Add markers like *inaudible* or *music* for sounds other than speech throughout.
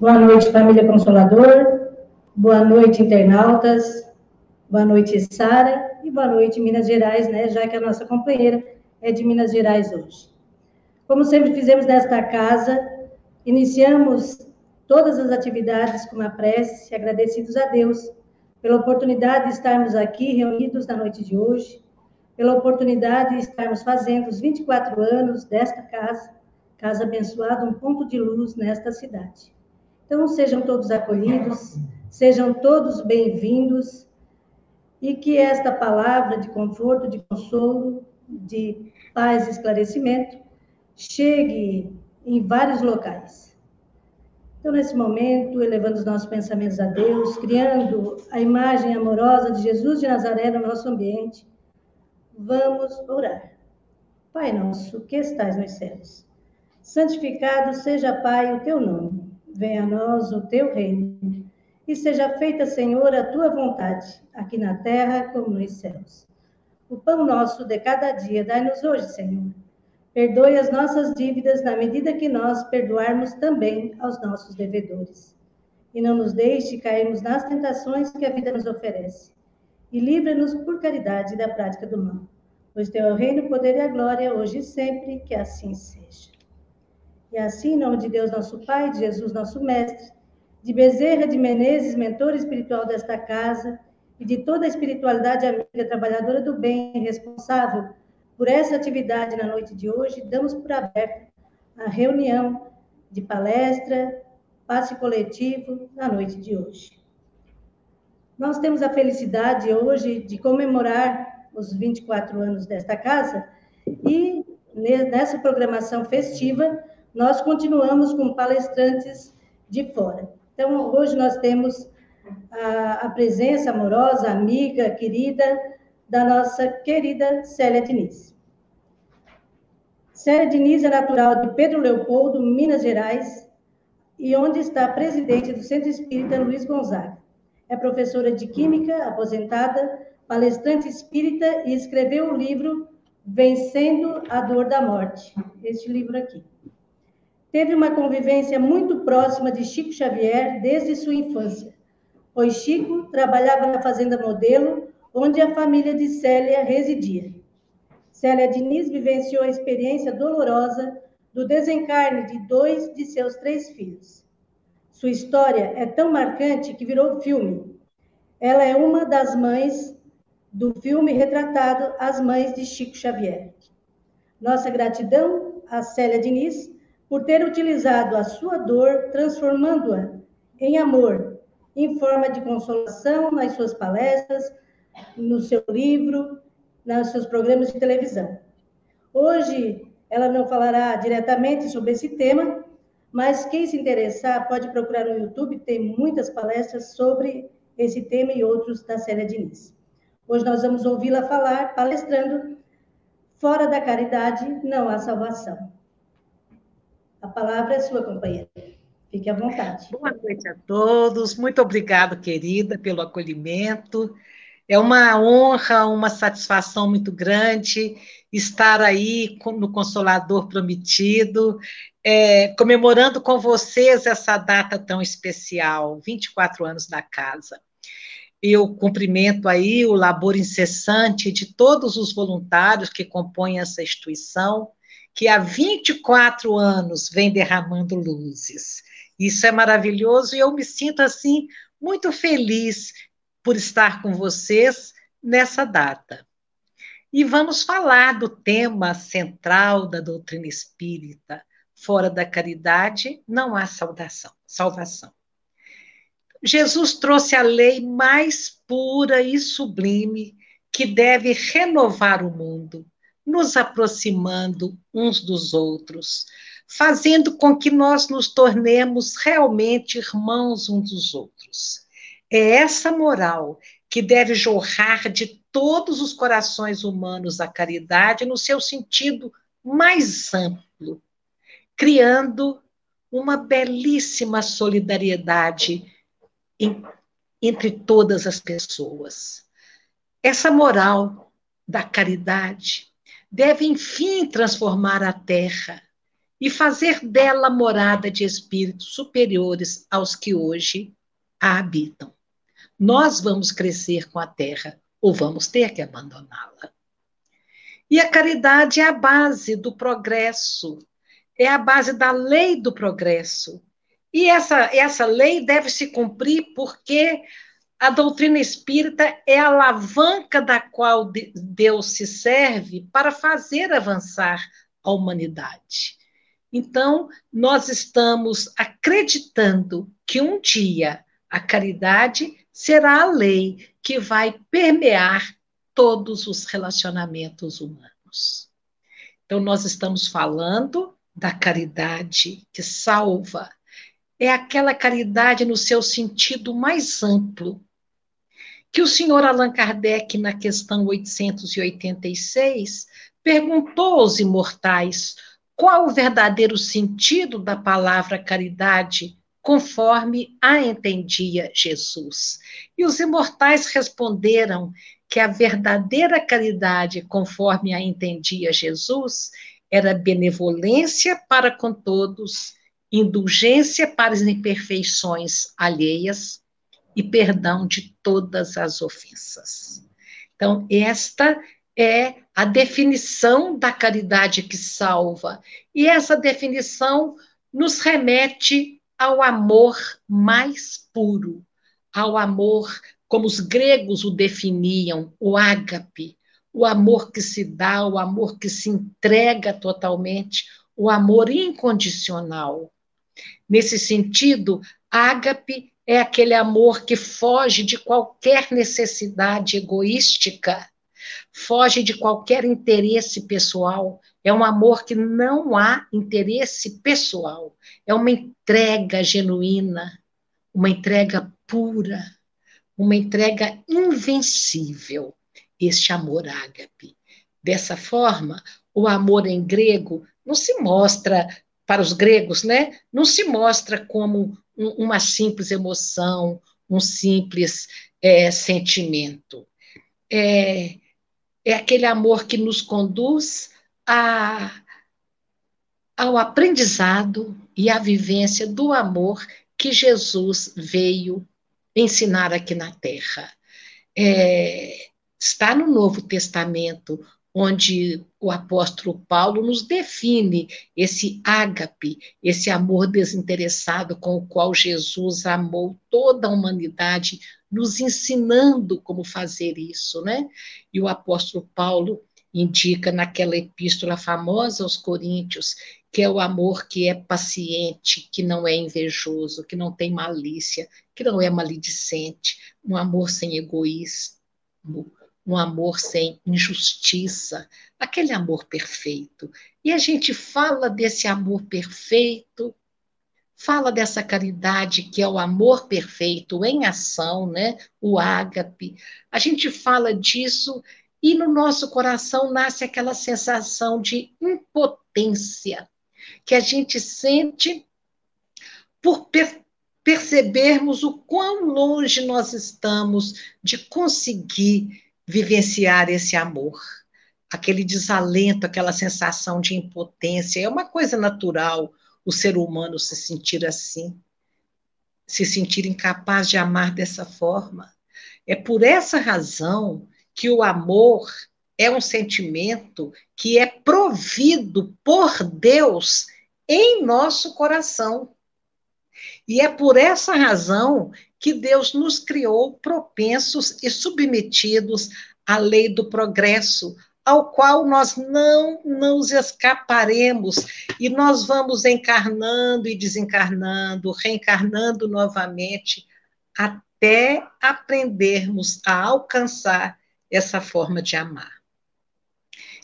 Boa noite, família Consolador. Boa noite, internautas. Boa noite, Sara. E boa noite, Minas Gerais, né? Já que a nossa companheira é de Minas Gerais hoje. Como sempre fizemos nesta casa, iniciamos todas as atividades com uma prece, agradecidos a Deus pela oportunidade de estarmos aqui reunidos na noite de hoje, pela oportunidade de estarmos fazendo os 24 anos desta casa, casa abençoada, um ponto de luz nesta cidade. Então, sejam todos acolhidos, sejam todos bem-vindos e que esta palavra de conforto, de consolo, de paz e esclarecimento chegue em vários locais então, nesse momento, elevando os nossos pensamentos a Deus, criando a imagem amorosa de Jesus de Nazaré no nosso ambiente, vamos orar. Pai nosso, que estais nos céus, santificado seja, Pai, o teu nome. Venha a nós o teu reino. E seja feita, Senhor, a tua vontade, aqui na terra como nos céus. O pão nosso de cada dia, dai-nos hoje, Senhor Perdoe as nossas dívidas na medida que nós perdoarmos também aos nossos devedores. E não nos deixe cairmos nas tentações que a vida nos oferece. E livra-nos por caridade da prática do mal. Pois teu é o reino, o poder e a glória, hoje e sempre, que assim seja. E assim, em nome de Deus, nosso Pai, de Jesus, nosso Mestre, de Bezerra de Menezes, mentor espiritual desta casa, e de toda a espiritualidade amiga, trabalhadora do bem, responsável por essa atividade na noite de hoje, damos por aberta a reunião de palestra, passe coletivo na noite de hoje. Nós temos a felicidade hoje de comemorar os 24 anos desta casa e nessa programação festiva nós continuamos com palestrantes de fora. Então, hoje nós temos a, a presença amorosa, amiga, querida da nossa querida Célia Diniz. Célia Diniz é natural de Pedro Leopoldo, Minas Gerais, e onde está presidente do Centro Espírita Luiz Gonzaga. É professora de Química, aposentada, palestrante espírita e escreveu o livro Vencendo a Dor da Morte, este livro aqui. Teve uma convivência muito próxima de Chico Xavier desde sua infância, pois Chico trabalhava na Fazenda Modelo, onde a família de Célia residia. Célia Diniz vivenciou a experiência dolorosa do desencarne de dois de seus três filhos. Sua história é tão marcante que virou filme. Ela é uma das mães do filme retratado As Mães de Chico Xavier. Nossa gratidão a Célia Diniz por ter utilizado a sua dor, transformando-a em amor, em forma de consolação nas suas palestras, no seu livro, nos seus programas de televisão. Hoje, ela não falará diretamente sobre esse tema, mas quem se interessar pode procurar no YouTube, tem muitas palestras sobre esse tema e outros da Célia Diniz. Hoje nós vamos ouvi-la falar, palestrando, fora da caridade não há salvação. A palavra é sua, companheira. Fique à vontade. Boa noite a todos. Muito obrigada, querida, pelo acolhimento. É uma honra, uma satisfação muito grande estar aí no Consolador Prometido, é, comemorando com vocês essa data tão especial, 24 anos da casa. Eu cumprimento aí o labor incessante de todos os voluntários que compõem essa instituição, que há 24 anos vem derramando luzes. Isso é maravilhoso e eu me sinto assim muito feliz por estar com vocês nessa data. E vamos falar do tema central da doutrina espírita. Fora da caridade não há saudação, salvação. Jesus trouxe a lei mais pura e sublime que deve renovar o mundo, nos aproximando uns dos outros, fazendo com que nós nos tornemos realmente irmãos uns dos outros. É essa moral que deve jorrar de todos os corações humanos a caridade no seu sentido mais amplo, criando uma belíssima solidariedade em, entre todas as pessoas. Essa moral da caridade deve, enfim, transformar a terra e fazer dela morada de espíritos superiores aos que hoje a habitam. Nós vamos crescer com a terra ou vamos ter que abandoná-la. E a caridade é a base do progresso, é a base da lei do progresso. E essa, essa lei deve se cumprir porque a doutrina espírita é a alavanca da qual Deus se serve para fazer avançar a humanidade. Então, nós estamos acreditando que um dia a caridade será a lei que vai permear todos os relacionamentos humanos. Então, nós estamos falando da caridade que salva. É aquela caridade no seu sentido mais amplo, que o senhor Allan Kardec, na questão 886, perguntou aos imortais qual o verdadeiro sentido da palavra caridade, conforme a entendia Jesus. E os imortais responderam que a verdadeira caridade, conforme a entendia Jesus, era benevolência para com todos, indulgência para as imperfeições alheias e perdão de todas as ofensas. Então, esta é a definição da caridade que salva. E essa definição nos remete ao amor mais puro, ao amor como os gregos o definiam, o ágape, o amor que se dá, o amor que se entrega totalmente, o amor incondicional. Nesse sentido, ágape é aquele amor que foge de qualquer necessidade egoística foge de qualquer interesse pessoal. É um amor que não há interesse pessoal. É uma entrega genuína, uma entrega pura, uma entrega invencível. Este amor ágape. Dessa forma, o amor em grego não se mostra para os gregos, né? Não se mostra como uma simples emoção, um simples é, sentimento. É, é aquele amor que nos conduz a, ao aprendizado e à vivência do amor que Jesus veio ensinar aqui na Terra. É, está no Novo Testamento, onde o apóstolo Paulo nos define esse ágape, esse amor desinteressado com o qual Jesus amou toda a humanidade nos ensinando como fazer isso, né? E o apóstolo Paulo indica naquela epístola famosa aos Coríntios que é o amor que é paciente, que não é invejoso, que não tem malícia, que não é maledicente, um amor sem egoísmo, um amor sem injustiça, aquele amor perfeito. E a gente fala desse amor perfeito fala dessa caridade que é o amor perfeito em ação, né? O ágape. A gente fala disso e no nosso coração nasce aquela sensação de impotência que a gente sente por per percebermos o quão longe nós estamos de conseguir vivenciar esse amor. Aquele desalento, aquela sensação de impotência, é uma coisa natural o ser humano se sentir assim, se sentir incapaz de amar dessa forma. É por essa razão que o amor é um sentimento que é provido por Deus em nosso coração. E é por essa razão que Deus nos criou propensos e submetidos à lei do progresso, ao qual nós não nos escaparemos e nós vamos encarnando e desencarnando, reencarnando novamente, até aprendermos a alcançar essa forma de amar.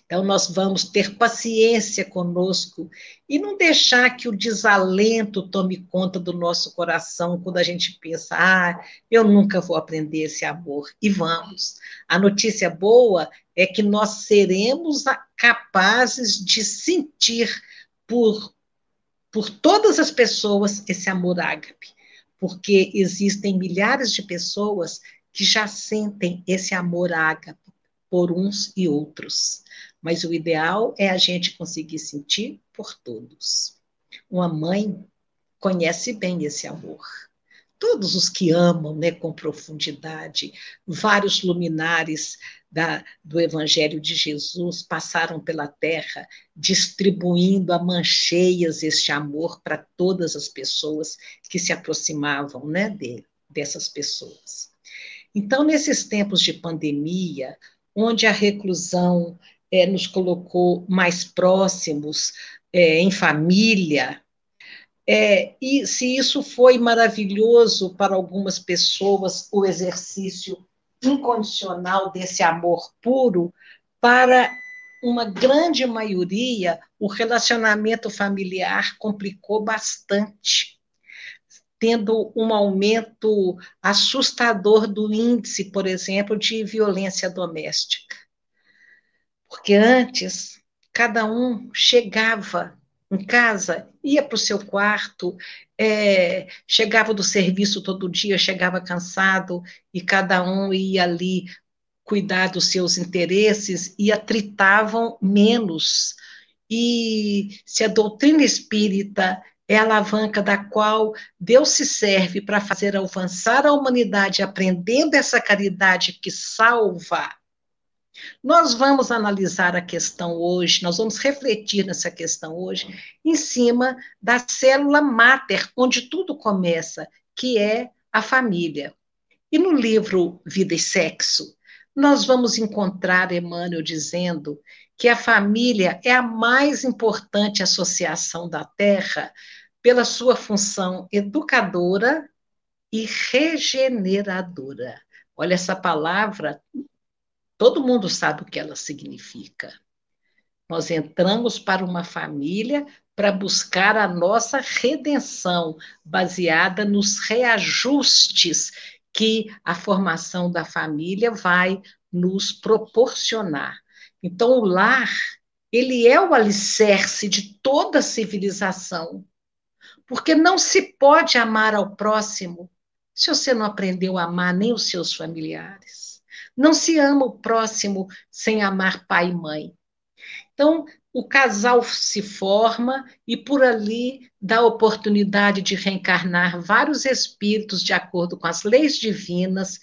Então, nós vamos ter paciência conosco e não deixar que o desalento tome conta do nosso coração quando a gente pensa, ah, eu nunca vou aprender esse amor. E vamos. A notícia boa é que nós seremos capazes de sentir por, por todas as pessoas esse amor ágape, porque existem milhares de pessoas que já sentem esse amor ágape por uns e outros. Mas o ideal é a gente conseguir sentir por todos. Uma mãe conhece bem esse amor. Todos os que amam né, com profundidade, vários luminares da, do Evangelho de Jesus passaram pela terra, distribuindo a mancheias este amor para todas as pessoas que se aproximavam né, de, dessas pessoas. Então, nesses tempos de pandemia, onde a reclusão é, nos colocou mais próximos, é, em família, é, e se isso foi maravilhoso para algumas pessoas, o exercício incondicional desse amor puro, para uma grande maioria, o relacionamento familiar complicou bastante, tendo um aumento assustador do índice, por exemplo, de violência doméstica. Porque antes, cada um chegava em casa, ia para o seu quarto, é, chegava do serviço todo dia, chegava cansado, e cada um ia ali cuidar dos seus interesses e atritavam menos. E se a doutrina espírita é a alavanca da qual Deus se serve para fazer avançar a humanidade, aprendendo essa caridade que salva, nós vamos analisar a questão hoje, nós vamos refletir nessa questão hoje, em cima da célula máter, onde tudo começa, que é a família. E no livro Vida e Sexo, nós vamos encontrar Emmanuel dizendo que a família é a mais importante associação da Terra pela sua função educadora e regeneradora. Olha essa palavra Todo mundo sabe o que ela significa. Nós entramos para uma família para buscar a nossa redenção, baseada nos reajustes que a formação da família vai nos proporcionar. Então, o lar, ele é o alicerce de toda civilização, porque não se pode amar ao próximo se você não aprendeu a amar nem os seus familiares. Não se ama o próximo sem amar pai e mãe. Então, o casal se forma e por ali dá oportunidade de reencarnar vários espíritos de acordo com as leis divinas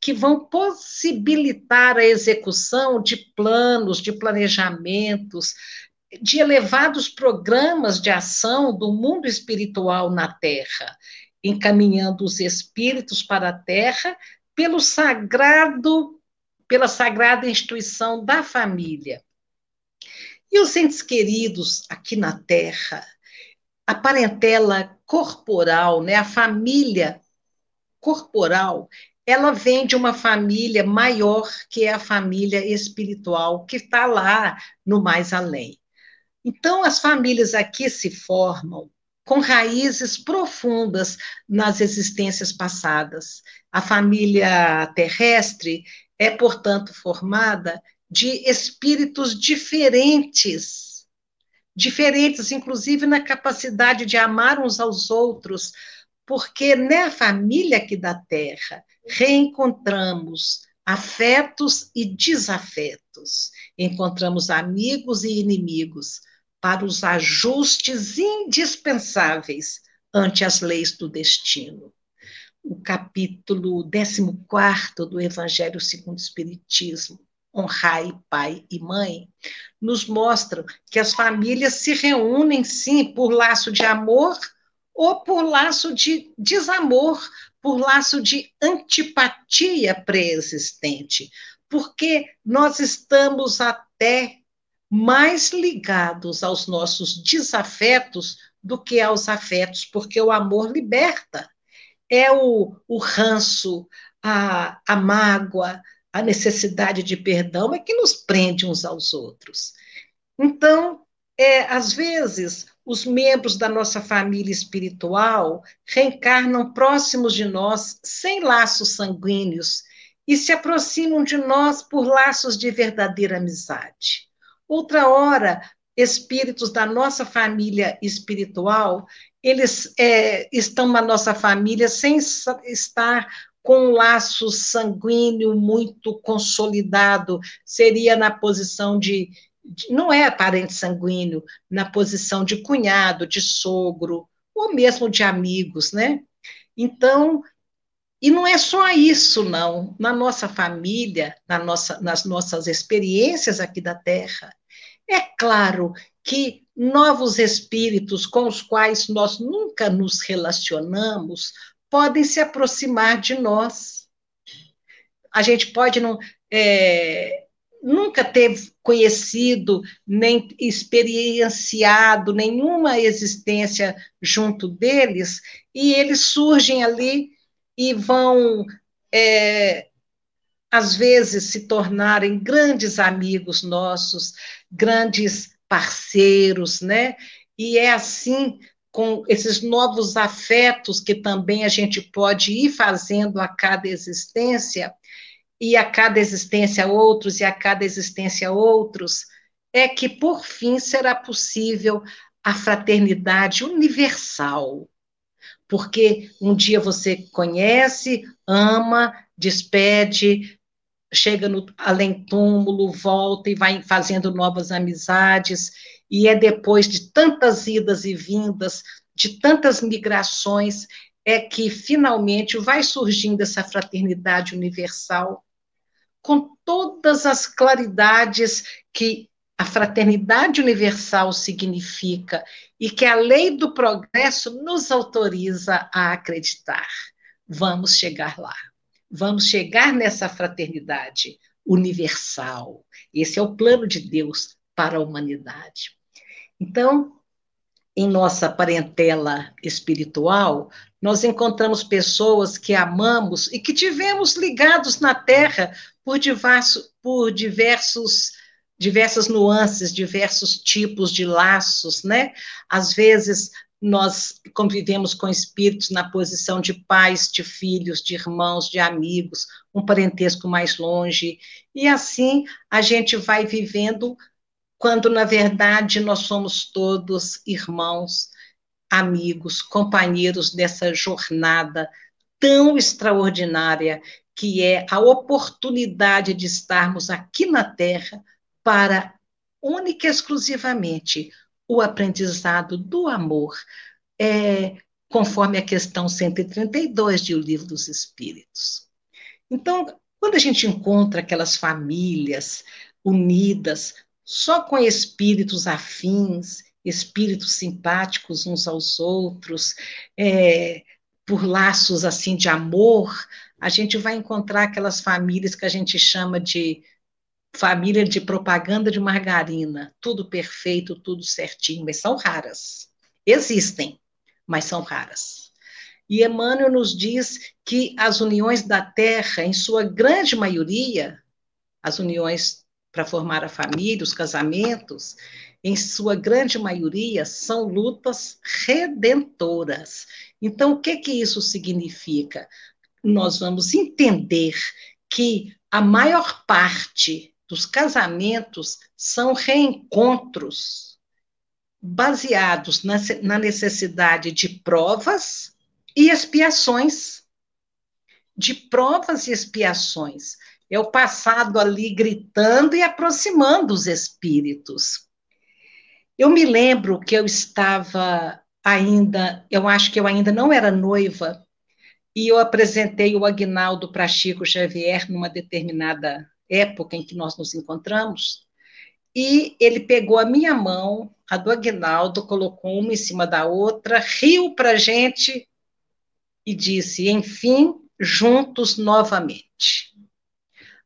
que vão possibilitar a execução de planos, de planejamentos, de elevados programas de ação do mundo espiritual na Terra, encaminhando os espíritos para a Terra pelo sagrado pela sagrada instituição da família. E os entes queridos aqui na Terra, a parentela corporal, né, a família corporal, ela vem de uma família maior que é a família espiritual, que está lá no mais além. Então, as famílias aqui se formam com raízes profundas nas existências passadas. A família terrestre é, portanto, formada de espíritos diferentes, diferentes, inclusive na capacidade de amar uns aos outros, porque na família aqui da Terra reencontramos afetos e desafetos, encontramos amigos e inimigos para os ajustes indispensáveis ante as leis do destino o capítulo 14 do Evangelho segundo o Espiritismo, Honrai pai e mãe, nos mostra que as famílias se reúnem, sim, por laço de amor ou por laço de desamor, por laço de antipatia pré-existente, porque nós estamos até mais ligados aos nossos desafetos do que aos afetos, porque o amor liberta é o, o ranço, a, a mágoa, a necessidade de perdão é que nos prende uns aos outros. Então, é, às vezes, os membros da nossa família espiritual reencarnam próximos de nós sem laços sanguíneos e se aproximam de nós por laços de verdadeira amizade. Outra hora, espíritos da nossa família espiritual eles é, estão na nossa família sem estar com um laço sanguíneo muito consolidado, seria na posição de, de, não é parente sanguíneo, na posição de cunhado, de sogro, ou mesmo de amigos, né? Então, e não é só isso, não. Na nossa família, na nossa, nas nossas experiências aqui da Terra, é claro que novos espíritos com os quais nós nunca nos relacionamos podem se aproximar de nós. A gente pode não, é, nunca ter conhecido nem experienciado nenhuma existência junto deles, e eles surgem ali e vão, é, às vezes, se tornarem grandes amigos nossos, grandes parceiros, né? E é assim, com esses novos afetos que também a gente pode ir fazendo a cada existência, e a cada existência outros, e a cada existência outros, é que, por fim, será possível a fraternidade universal. Porque um dia você conhece, ama, despede, chega no além-túmulo, volta e vai fazendo novas amizades, e é depois de tantas idas e vindas, de tantas migrações, é que finalmente vai surgindo essa fraternidade universal, com todas as claridades que a fraternidade universal significa e que a lei do progresso nos autoriza a acreditar. Vamos chegar lá. Vamos chegar nessa fraternidade universal. Esse é o plano de Deus para a humanidade. Então, em nossa parentela espiritual, nós encontramos pessoas que amamos e que tivemos ligados na Terra por, diverso, por diversos diversas nuances, diversos tipos de laços, né? Às vezes nós convivemos com espíritos na posição de pais, de filhos, de irmãos, de amigos, um parentesco mais longe, e assim a gente vai vivendo, quando na verdade nós somos todos irmãos, amigos, companheiros dessa jornada tão extraordinária que é a oportunidade de estarmos aqui na Terra para única e exclusivamente o aprendizado do amor, é, conforme a questão 132 de O Livro dos Espíritos. Então, quando a gente encontra aquelas famílias unidas, só com espíritos afins, espíritos simpáticos uns aos outros, é, por laços assim de amor, a gente vai encontrar aquelas famílias que a gente chama de família de propaganda de margarina, tudo perfeito, tudo certinho, mas são raras. Existem, mas são raras. E Emmanuel nos diz que as uniões da Terra, em sua grande maioria, as uniões para formar a família, os casamentos, em sua grande maioria, são lutas redentoras. Então, o que, que isso significa? Nós vamos entender que a maior parte dos casamentos são reencontros baseados na, na necessidade de provas e expiações. De provas e expiações. É o passado ali gritando e aproximando os espíritos. Eu me lembro que eu estava ainda, eu acho que eu ainda não era noiva, e eu apresentei o Agnaldo para Chico Xavier numa determinada época em que nós nos encontramos, e ele pegou a minha mão, a do Agnaldo, colocou uma em cima da outra, riu para a gente e disse: enfim, juntos novamente.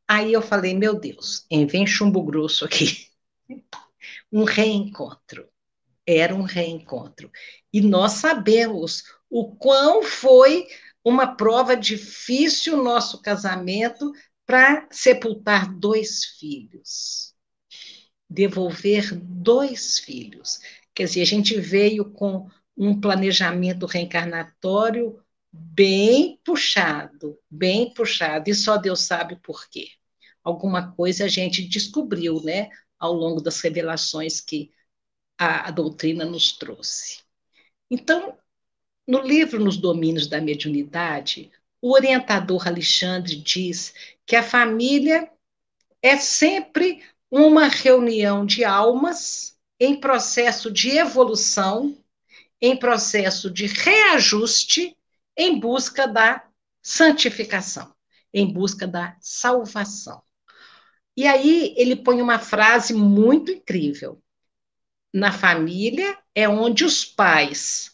Aí eu falei: meu Deus, vem chumbo grosso aqui. *laughs* um reencontro. Era um reencontro. E nós sabemos o quão foi uma prova difícil o nosso casamento para sepultar dois filhos, devolver dois filhos. Quer dizer, a gente veio com um planejamento reencarnatório bem puxado, bem puxado, e só Deus sabe por quê. Alguma coisa a gente descobriu, né, ao longo das revelações que a, a doutrina nos trouxe. Então, no livro Nos Domínios da Mediunidade, o orientador Alexandre diz que a família é sempre uma reunião de almas em processo de evolução, em processo de reajuste, em busca da santificação, em busca da salvação. E aí ele põe uma frase muito incrível. Na família é onde os pais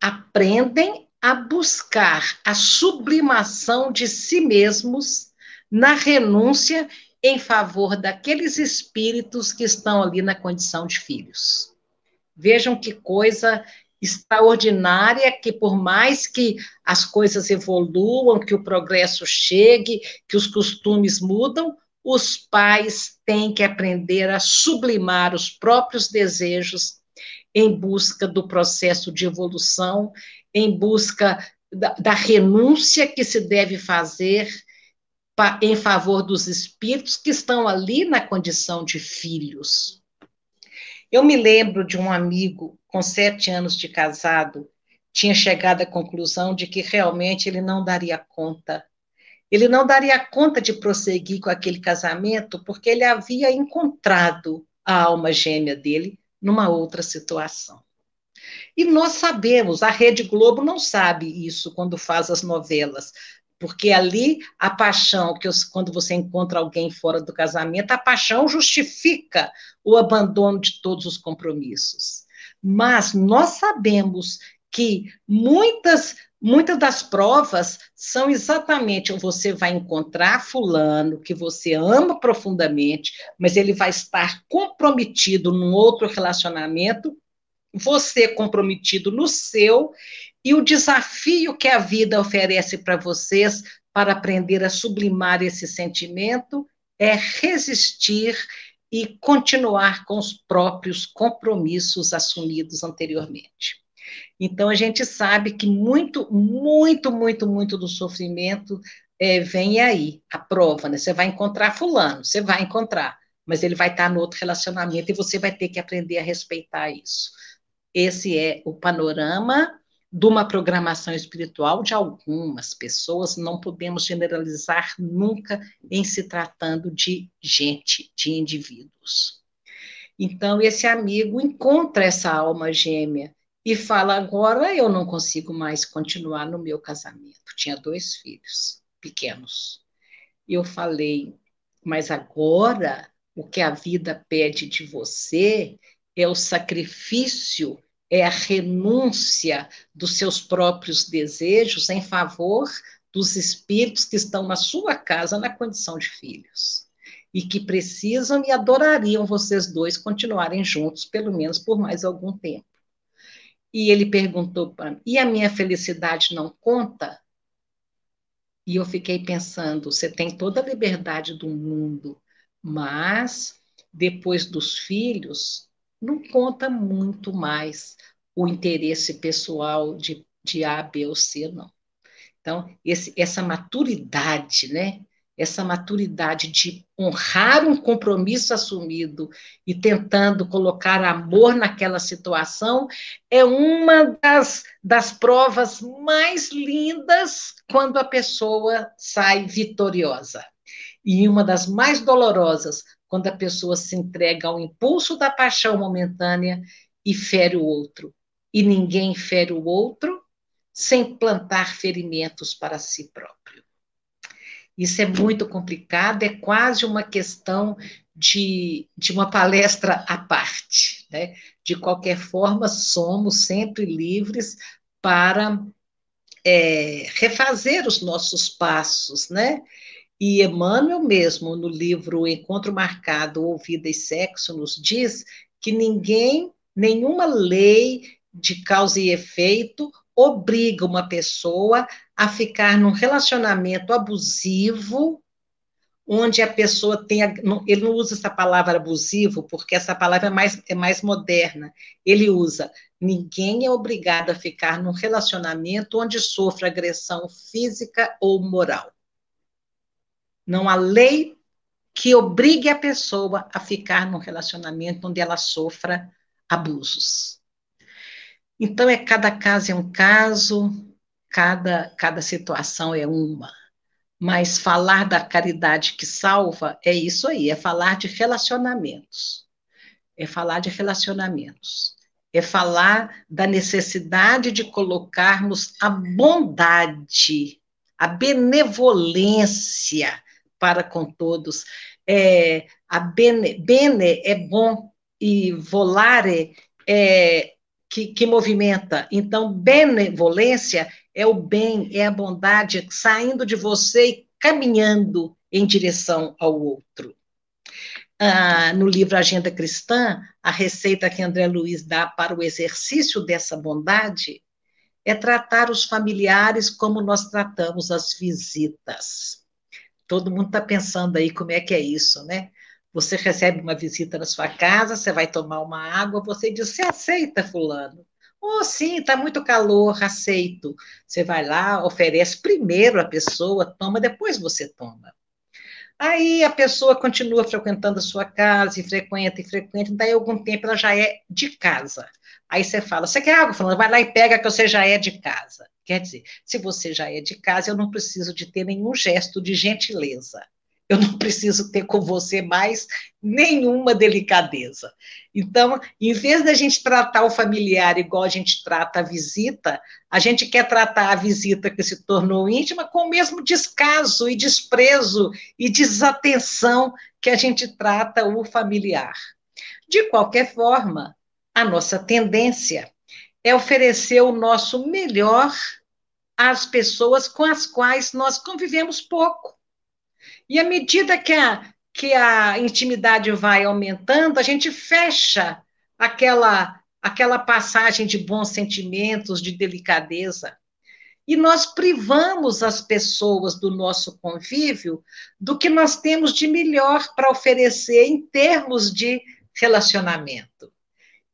aprendem a buscar a sublimação de si mesmos na renúncia em favor daqueles espíritos que estão ali na condição de filhos. Vejam que coisa extraordinária que por mais que as coisas evoluam, que o progresso chegue, que os costumes mudam, os pais têm que aprender a sublimar os próprios desejos em busca do processo de evolução, em busca da, da renúncia que se deve fazer pa, em favor dos espíritos que estão ali na condição de filhos. Eu me lembro de um amigo com sete anos de casado, tinha chegado à conclusão de que realmente ele não daria conta. Ele não daria conta de prosseguir com aquele casamento porque ele havia encontrado a alma gêmea dele numa outra situação. E nós sabemos, a Rede Globo não sabe isso quando faz as novelas, porque ali a paixão, que quando você encontra alguém fora do casamento, a paixão justifica o abandono de todos os compromissos. Mas nós sabemos que muitas muitas das provas são exatamente você vai encontrar fulano que você ama profundamente, mas ele vai estar comprometido num outro relacionamento, você comprometido no seu, e o desafio que a vida oferece para vocês para aprender a sublimar esse sentimento é resistir e continuar com os próprios compromissos assumidos anteriormente. Então, a gente sabe que muito, muito, muito, muito do sofrimento é, vem aí, a prova, né? Você vai encontrar fulano, você vai encontrar, mas ele vai estar no outro relacionamento e você vai ter que aprender a respeitar isso. Esse é o panorama de uma programação espiritual de algumas pessoas, não podemos generalizar nunca em se tratando de gente, de indivíduos. Então, esse amigo encontra essa alma gêmea e fala: agora eu não consigo mais continuar no meu casamento. Tinha dois filhos pequenos. Eu falei: mas agora o que a vida pede de você é o sacrifício, é a renúncia dos seus próprios desejos em favor dos espíritos que estão na sua casa na condição de filhos e que precisam e adorariam vocês dois continuarem juntos, pelo menos por mais algum tempo. E ele perguntou para mim: e a minha felicidade não conta? E eu fiquei pensando: você tem toda a liberdade do mundo, mas depois dos filhos, não conta muito mais o interesse pessoal de, de A, B ou C, não. Então, esse, essa maturidade, né? essa maturidade de honrar um compromisso assumido e tentando colocar amor naquela situação, é uma das, das provas mais lindas quando a pessoa sai vitoriosa. E uma das mais dolorosas, quando a pessoa se entrega ao impulso da paixão momentânea e fere o outro. E ninguém fere o outro sem plantar ferimentos para si próprio. Isso é muito complicado, é quase uma questão de, de uma palestra à parte. Né? De qualquer forma, somos sempre livres para é, refazer os nossos passos, né? E Emmanuel mesmo, no livro Encontro Marcado ou Vida e Sexo, nos diz que ninguém, nenhuma lei de causa e efeito obriga uma pessoa a ficar num relacionamento abusivo, onde a pessoa tem. Ele não usa essa palavra abusivo, porque essa palavra é mais, é mais moderna. Ele usa: ninguém é obrigado a ficar num relacionamento onde sofra agressão física ou moral. Não há lei que obrigue a pessoa a ficar num relacionamento onde ela sofra abusos. Então, é cada caso é um caso, cada, cada situação é uma. Mas falar da caridade que salva é isso aí, é falar de relacionamentos. É falar de relacionamentos. É falar da necessidade de colocarmos a bondade, a benevolência para com todos. É, a bene, bene é bom e volare é que, que movimenta. Então, benevolência é o bem, é a bondade saindo de você e caminhando em direção ao outro. Ah, no livro Agenda Cristã, a receita que André Luiz dá para o exercício dessa bondade é tratar os familiares como nós tratamos as visitas. Todo mundo está pensando aí como é que é isso, né? Você recebe uma visita na sua casa, você vai tomar uma água, você diz: Você aceita, Fulano? Oh, sim, está muito calor, aceito. Você vai lá, oferece primeiro a pessoa, toma, depois você toma. Aí a pessoa continua frequentando a sua casa, e frequenta, e frequenta, daí algum tempo ela já é de casa. Aí você fala, você quer água? Falando, vai lá e pega que você já é de casa. Quer dizer, se você já é de casa, eu não preciso de ter nenhum gesto de gentileza eu não preciso ter com você mais nenhuma delicadeza. Então, em vez da gente tratar o familiar igual a gente trata a visita, a gente quer tratar a visita que se tornou íntima com o mesmo descaso e desprezo e desatenção que a gente trata o familiar. De qualquer forma, a nossa tendência é oferecer o nosso melhor às pessoas com as quais nós convivemos pouco e à medida que a, que a intimidade vai aumentando, a gente fecha aquela, aquela passagem de bons sentimentos, de delicadeza. E nós privamos as pessoas do nosso convívio do que nós temos de melhor para oferecer em termos de relacionamento.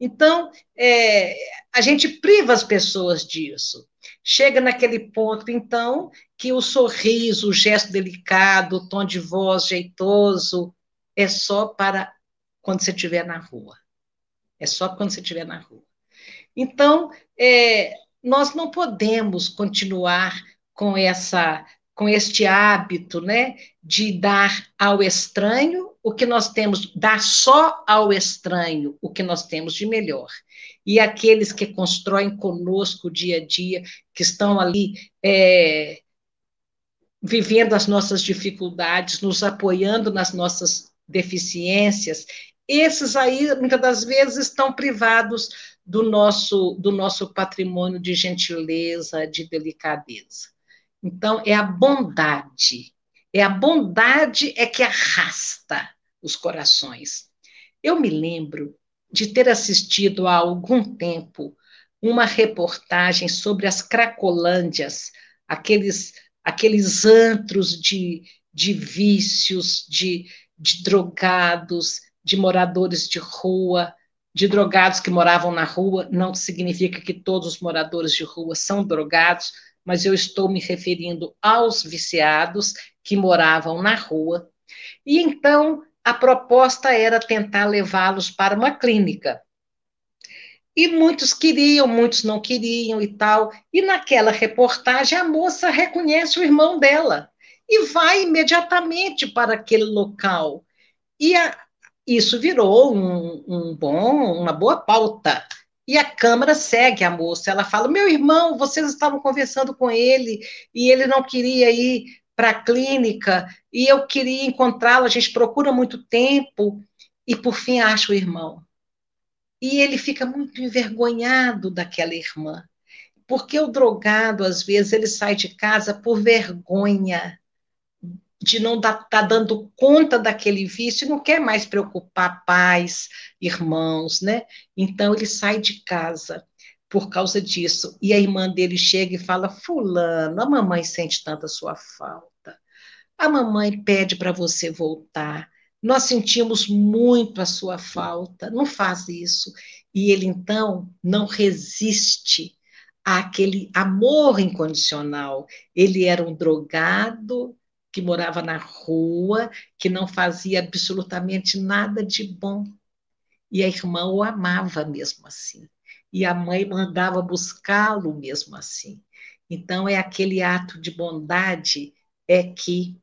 Então, é, a gente priva as pessoas disso. Chega naquele ponto, então, que o sorriso, o gesto delicado, o tom de voz jeitoso, é só para quando você estiver na rua. É só quando você estiver na rua. Então, é, nós não podemos continuar com essa com este hábito, né, de dar ao estranho o que nós temos, dar só ao estranho o que nós temos de melhor e aqueles que constroem conosco o dia a dia, que estão ali é, vivendo as nossas dificuldades, nos apoiando nas nossas deficiências, esses aí, muitas das vezes, estão privados do nosso, do nosso patrimônio de gentileza, de delicadeza. Então, é a bondade, é a bondade é que arrasta os corações. Eu me lembro de ter assistido há algum tempo uma reportagem sobre as Cracolândias, aqueles, aqueles antros de, de vícios, de, de drogados, de moradores de rua, de drogados que moravam na rua. Não significa que todos os moradores de rua são drogados, mas eu estou me referindo aos viciados que moravam na rua. E então a proposta era tentar levá-los para uma clínica. E muitos queriam, muitos não queriam e tal. E naquela reportagem, a moça reconhece o irmão dela e vai imediatamente para aquele local. E a, isso virou um, um bom, uma boa pauta. E a Câmara segue a moça. Ela fala: Meu irmão, vocês estavam conversando com ele e ele não queria ir para a clínica e eu queria encontrá-lo, a gente procura muito tempo e por fim acha o irmão. E ele fica muito envergonhado daquela irmã, porque o drogado às vezes ele sai de casa por vergonha de não estar tá dando conta daquele vício não quer mais preocupar pais, irmãos, né? Então ele sai de casa por causa disso. E a irmã dele chega e fala: Fulano, a mamãe sente tanta sua falta. A mamãe pede para você voltar. Nós sentimos muito a sua falta. Não faz isso. E ele então não resiste àquele amor incondicional. Ele era um drogado que morava na rua, que não fazia absolutamente nada de bom. E a irmã o amava mesmo assim e a mãe mandava buscá-lo mesmo assim. Então, é aquele ato de bondade é que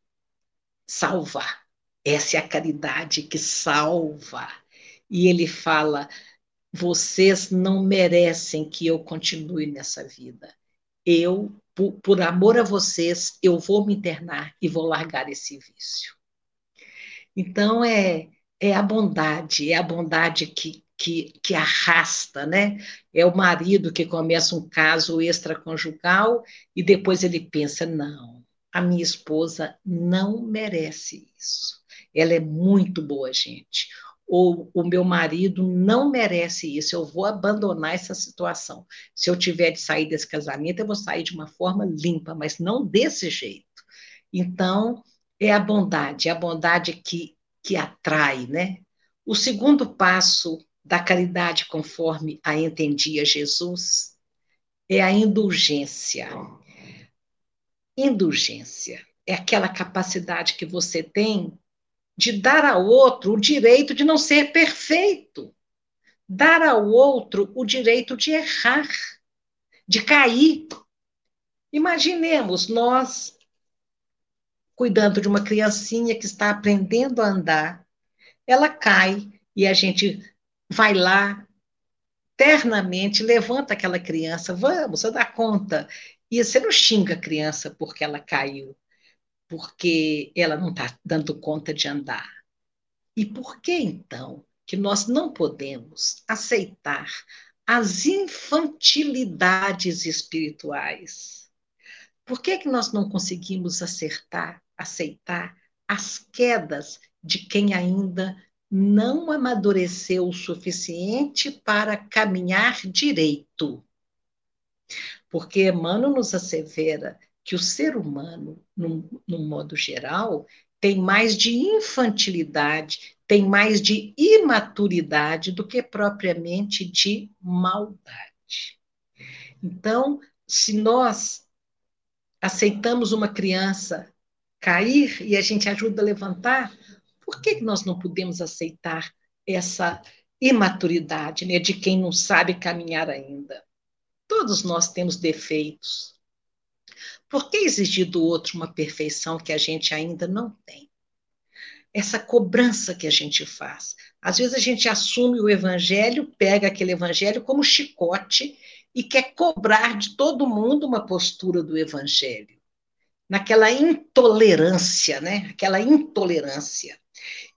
salva. Essa é a caridade que salva. E ele fala: vocês não merecem que eu continue nessa vida. Eu, por, por amor a vocês, eu vou me internar e vou largar esse vício. Então, é, é a bondade, é a bondade que, que, que arrasta, né? É o marido que começa um caso extraconjugal e depois ele pensa: não, a minha esposa não merece isso. Ela é muito boa gente. Ou o meu marido não merece isso, eu vou abandonar essa situação. Se eu tiver de sair desse casamento, eu vou sair de uma forma limpa, mas não desse jeito. Então, é a bondade, é a bondade que, que atrai, né? O segundo passo da caridade conforme a entendia Jesus é a indulgência. Indulgência é aquela capacidade que você tem de dar ao outro o direito de não ser perfeito, dar ao outro o direito de errar, de cair. Imaginemos nós cuidando de uma criancinha que está aprendendo a andar, ela cai e a gente vai lá, ternamente, levanta aquela criança, vamos, você dá conta. E você não xinga a criança porque ela caiu, porque ela não está dando conta de andar. E por que então que nós não podemos aceitar as infantilidades espirituais? Por que, que nós não conseguimos acertar, aceitar as quedas de quem ainda não amadureceu o suficiente para caminhar direito. Porque Emmanuel nos assevera que o ser humano, num, num modo geral, tem mais de infantilidade, tem mais de imaturidade do que propriamente de maldade. Então, se nós aceitamos uma criança cair e a gente ajuda a levantar, por que nós não podemos aceitar essa imaturidade né, de quem não sabe caminhar ainda? Todos nós temos defeitos. Por que exigir do outro uma perfeição que a gente ainda não tem? Essa cobrança que a gente faz. Às vezes a gente assume o evangelho, pega aquele evangelho como chicote e quer cobrar de todo mundo uma postura do evangelho. Naquela intolerância, né? Aquela intolerância.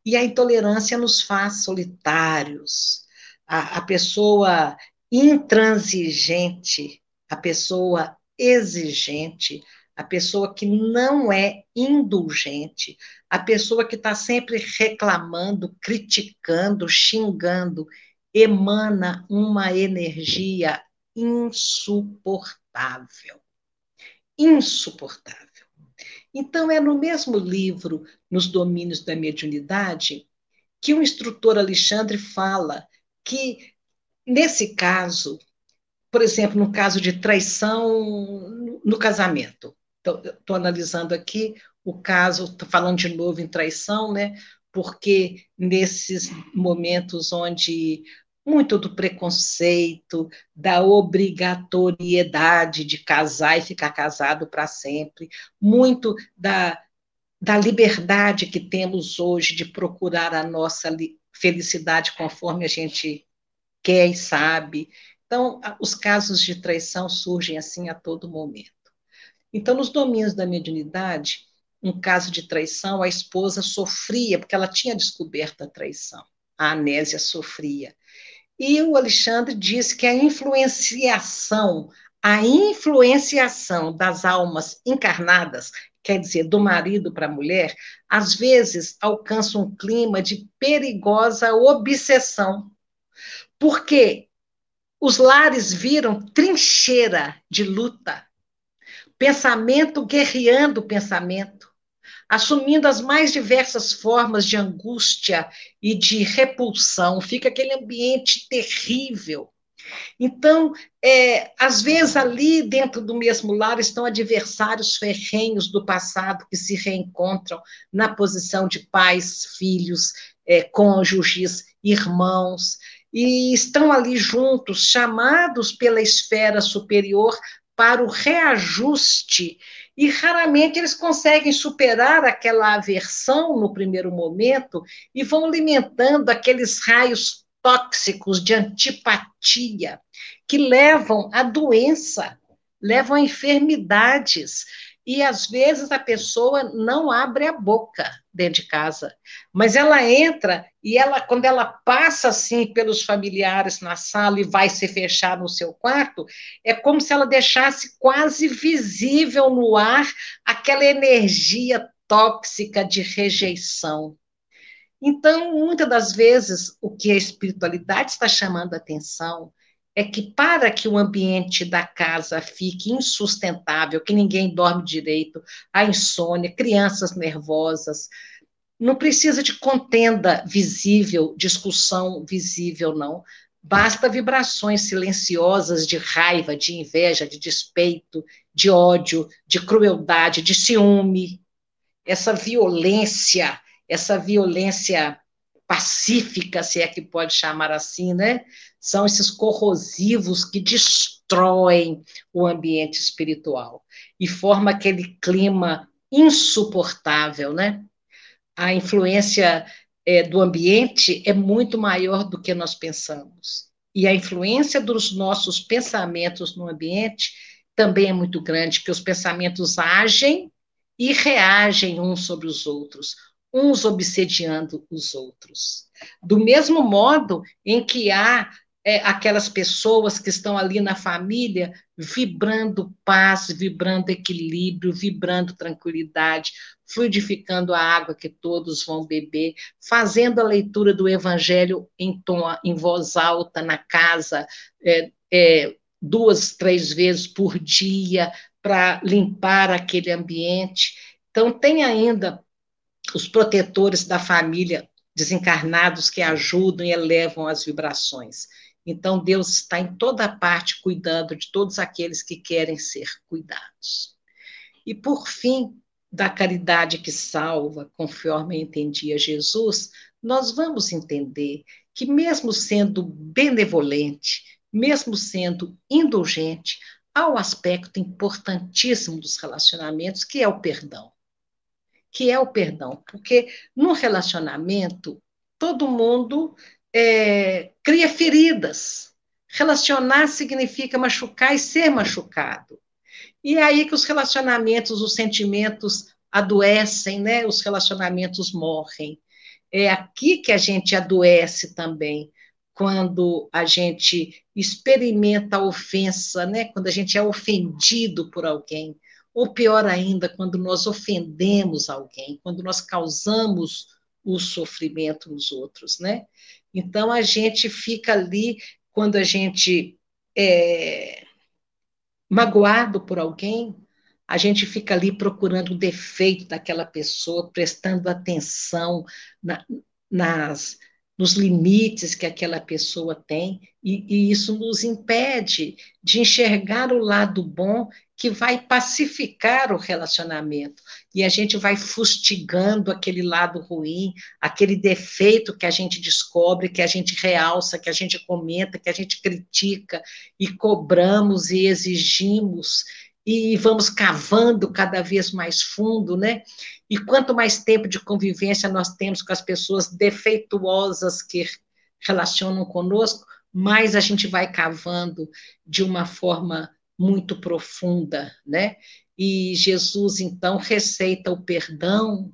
E a intolerância nos faz solitários. A, a pessoa intransigente, a pessoa exigente, a pessoa que não é indulgente, a pessoa que está sempre reclamando, criticando, xingando, emana uma energia insuportável. Insuportável. Então, é no mesmo livro, Nos Domínios da Mediunidade, que o instrutor Alexandre fala que, nesse caso, por exemplo, no caso de traição no casamento, estou analisando aqui o caso, falando de novo em traição, né? Porque nesses momentos onde muito do preconceito, da obrigatoriedade de casar e ficar casado para sempre, muito da, da liberdade que temos hoje de procurar a nossa felicidade conforme a gente quer e sabe. Então, os casos de traição surgem assim a todo momento. Então, nos domínios da mediunidade, um caso de traição, a esposa sofria, porque ela tinha descoberto a traição. A Anésia sofria. E o Alexandre disse que a influenciação, a influenciação das almas encarnadas, quer dizer, do marido para a mulher, às vezes alcança um clima de perigosa obsessão. Porque os lares viram trincheira de luta, pensamento guerreando pensamento, assumindo as mais diversas formas de angústia e de repulsão, fica aquele ambiente terrível. Então, é, às vezes ali dentro do mesmo lar estão adversários ferrenhos do passado que se reencontram na posição de pais, filhos, é, cônjuges, irmãos, e estão ali juntos, chamados pela esfera superior para o reajuste e raramente eles conseguem superar aquela aversão no primeiro momento e vão alimentando aqueles raios tóxicos de antipatia que levam à doença, levam a enfermidades. E às vezes a pessoa não abre a boca dentro de casa, mas ela entra e ela, quando ela passa assim pelos familiares na sala e vai se fechar no seu quarto, é como se ela deixasse quase visível no ar aquela energia tóxica de rejeição. Então, muitas das vezes, o que a espiritualidade está chamando a atenção é que para que o ambiente da casa fique insustentável, que ninguém dorme direito, a insônia, crianças nervosas, não precisa de contenda visível, discussão visível, não. Basta vibrações silenciosas de raiva, de inveja, de despeito, de ódio, de crueldade, de ciúme. Essa violência, essa violência pacífica, se é que pode chamar assim, né? São esses corrosivos que destroem o ambiente espiritual e forma aquele clima insuportável, né? A influência é, do ambiente é muito maior do que nós pensamos. E a influência dos nossos pensamentos no ambiente também é muito grande, que os pensamentos agem e reagem uns sobre os outros uns obsediando os outros. Do mesmo modo em que há é, aquelas pessoas que estão ali na família vibrando paz, vibrando equilíbrio, vibrando tranquilidade, fluidificando a água que todos vão beber, fazendo a leitura do evangelho em, tom, em voz alta na casa, é, é, duas, três vezes por dia, para limpar aquele ambiente. Então, tem ainda os protetores da família desencarnados que ajudam e elevam as vibrações. Então, Deus está em toda parte cuidando de todos aqueles que querem ser cuidados. E, por fim, da caridade que salva, conforme entendia Jesus, nós vamos entender que, mesmo sendo benevolente, mesmo sendo indulgente, há um aspecto importantíssimo dos relacionamentos, que é o perdão que é o perdão. Porque no relacionamento, todo mundo é, cria feridas. Relacionar significa machucar e ser machucado. E é aí que os relacionamentos, os sentimentos adoecem, né? Os relacionamentos morrem. É aqui que a gente adoece também, quando a gente experimenta a ofensa, né? Quando a gente é ofendido por alguém ou pior ainda, quando nós ofendemos alguém, quando nós causamos o sofrimento nos outros, né? Então a gente fica ali quando a gente é magoado por alguém, a gente fica ali procurando o defeito daquela pessoa, prestando atenção na, nas nos limites que aquela pessoa tem, e, e, isso nos impede de enxergar o lado bom que vai pacificar o relacionamento. E a gente vai fustigando aquele lado ruim, aquele defeito que a gente descobre, que a gente realça, que a gente comenta, que a gente critica, e cobramos e exigimos e vamos cavando cada vez mais fundo, né? E quanto mais tempo de convivência nós temos com as pessoas defeituosas que relacionam conosco, mais a gente vai cavando de uma forma muito profunda, né? E Jesus então receita o perdão,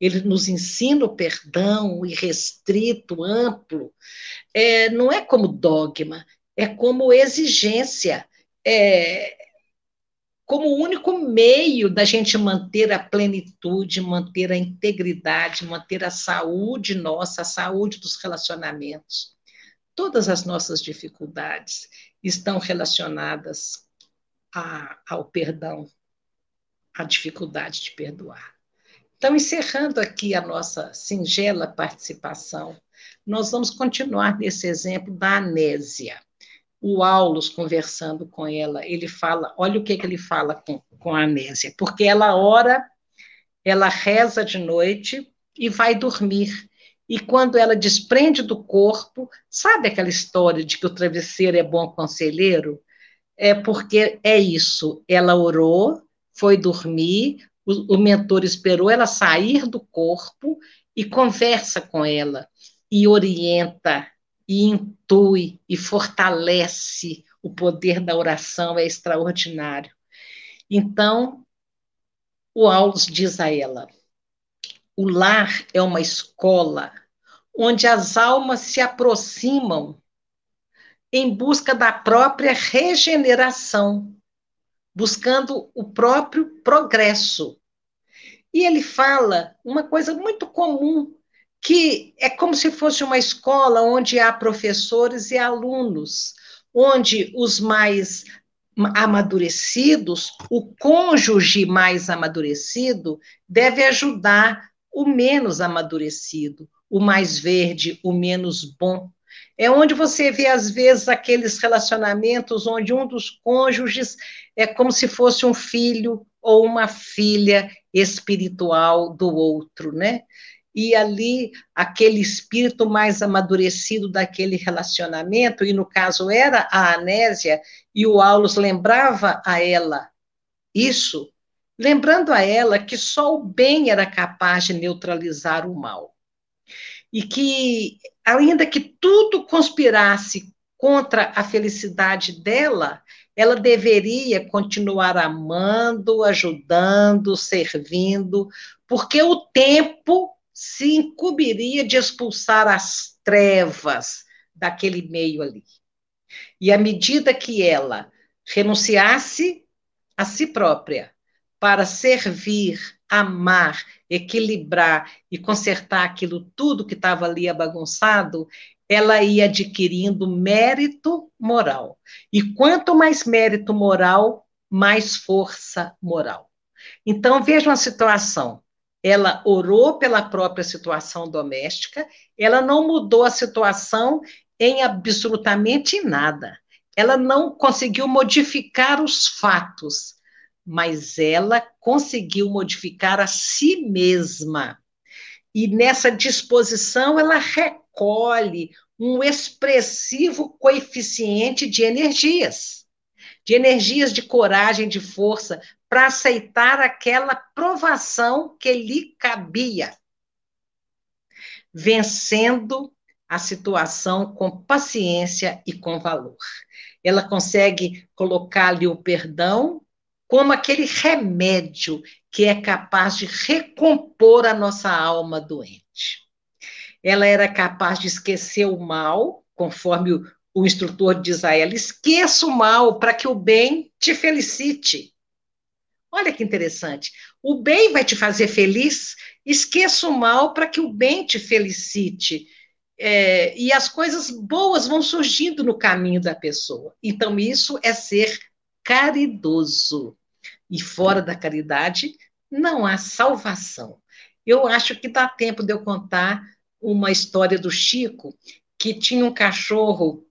ele nos ensina o perdão irrestrito, amplo. É, não é como dogma, é como exigência. É, como o único meio da gente manter a plenitude, manter a integridade, manter a saúde nossa, a saúde dos relacionamentos. Todas as nossas dificuldades estão relacionadas a, ao perdão, à dificuldade de perdoar. Então, encerrando aqui a nossa singela participação, nós vamos continuar nesse exemplo da anésia o Aulus conversando com ela, ele fala, olha o que, que ele fala com, com a Anésia, porque ela ora, ela reza de noite e vai dormir. E quando ela desprende do corpo, sabe aquela história de que o travesseiro é bom conselheiro? É porque é isso. Ela orou, foi dormir, o, o mentor esperou ela sair do corpo e conversa com ela e orienta e intui e fortalece o poder da oração é extraordinário. Então, o Aulus diz a ela: o lar é uma escola onde as almas se aproximam em busca da própria regeneração, buscando o próprio progresso. E ele fala uma coisa muito comum, que é como se fosse uma escola onde há professores e alunos, onde os mais amadurecidos, o cônjuge mais amadurecido, deve ajudar o menos amadurecido, o mais verde, o menos bom. É onde você vê, às vezes, aqueles relacionamentos onde um dos cônjuges é como se fosse um filho ou uma filha espiritual do outro, né? E ali, aquele espírito mais amadurecido daquele relacionamento, e no caso era a Anésia, e o Aulus lembrava a ela isso, lembrando a ela que só o bem era capaz de neutralizar o mal. E que, ainda que tudo conspirasse contra a felicidade dela, ela deveria continuar amando, ajudando, servindo, porque o tempo se incumbiria de expulsar as trevas daquele meio ali. E à medida que ela renunciasse a si própria, para servir, amar, equilibrar e consertar aquilo tudo que estava ali bagunçado, ela ia adquirindo mérito moral. E quanto mais mérito moral, mais força moral. Então, veja uma situação. Ela orou pela própria situação doméstica, ela não mudou a situação em absolutamente nada. Ela não conseguiu modificar os fatos, mas ela conseguiu modificar a si mesma. E nessa disposição, ela recolhe um expressivo coeficiente de energias, de energias de coragem, de força, para aceitar aquela provação que lhe cabia, vencendo a situação com paciência e com valor. Ela consegue colocar ali o perdão como aquele remédio que é capaz de recompor a nossa alma doente. Ela era capaz de esquecer o mal, conforme o, o instrutor diz a ela: esqueça o mal para que o bem te felicite. Olha que interessante. O bem vai te fazer feliz, esqueça o mal para que o bem te felicite. É, e as coisas boas vão surgindo no caminho da pessoa. Então, isso é ser caridoso e fora da caridade, não há salvação. Eu acho que dá tempo de eu contar uma história do Chico, que tinha um cachorro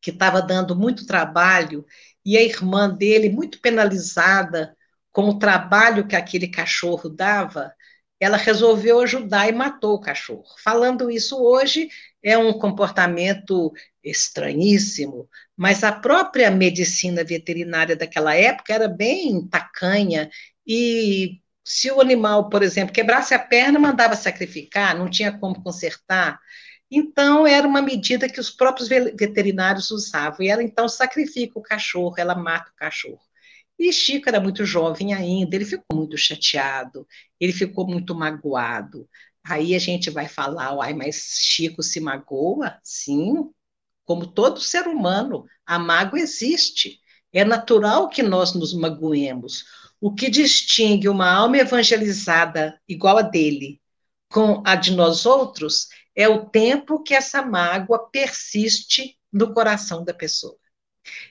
que estava dando muito trabalho, e a irmã dele, muito penalizada com o trabalho que aquele cachorro dava, ela resolveu ajudar e matou o cachorro. Falando isso hoje, é um comportamento estranhíssimo, mas a própria medicina veterinária daquela época era bem tacanha e se o animal, por exemplo, quebrasse a perna, mandava sacrificar, não tinha como consertar. Então, era uma medida que os próprios veterinários usavam. E ela, então, sacrifica o cachorro, ela mata o cachorro. E Chico era muito jovem ainda, ele ficou muito chateado, ele ficou muito magoado. Aí a gente vai falar, ai, mas Chico se magoa? Sim, como todo ser humano, a mágoa existe. É natural que nós nos magoemos. O que distingue uma alma evangelizada igual a dele com a de nós outros é o tempo que essa mágoa persiste no coração da pessoa.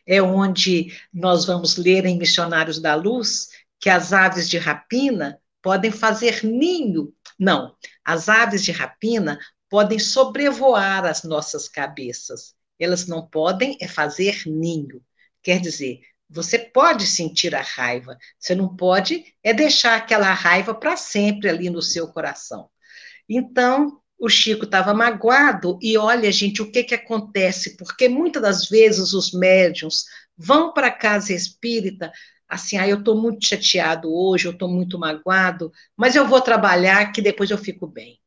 É onde nós vamos ler em Missionários da Luz que as aves de rapina podem fazer ninho. Não, as aves de rapina podem sobrevoar as nossas cabeças. Elas não podem é fazer ninho. Quer dizer, você pode sentir a raiva, você não pode é deixar aquela raiva para sempre ali no seu coração. Então, o Chico estava magoado, e olha, gente, o que, que acontece? Porque muitas das vezes os médiums vão para a casa espírita assim, ah, eu estou muito chateado hoje, eu estou muito magoado, mas eu vou trabalhar que depois eu fico bem.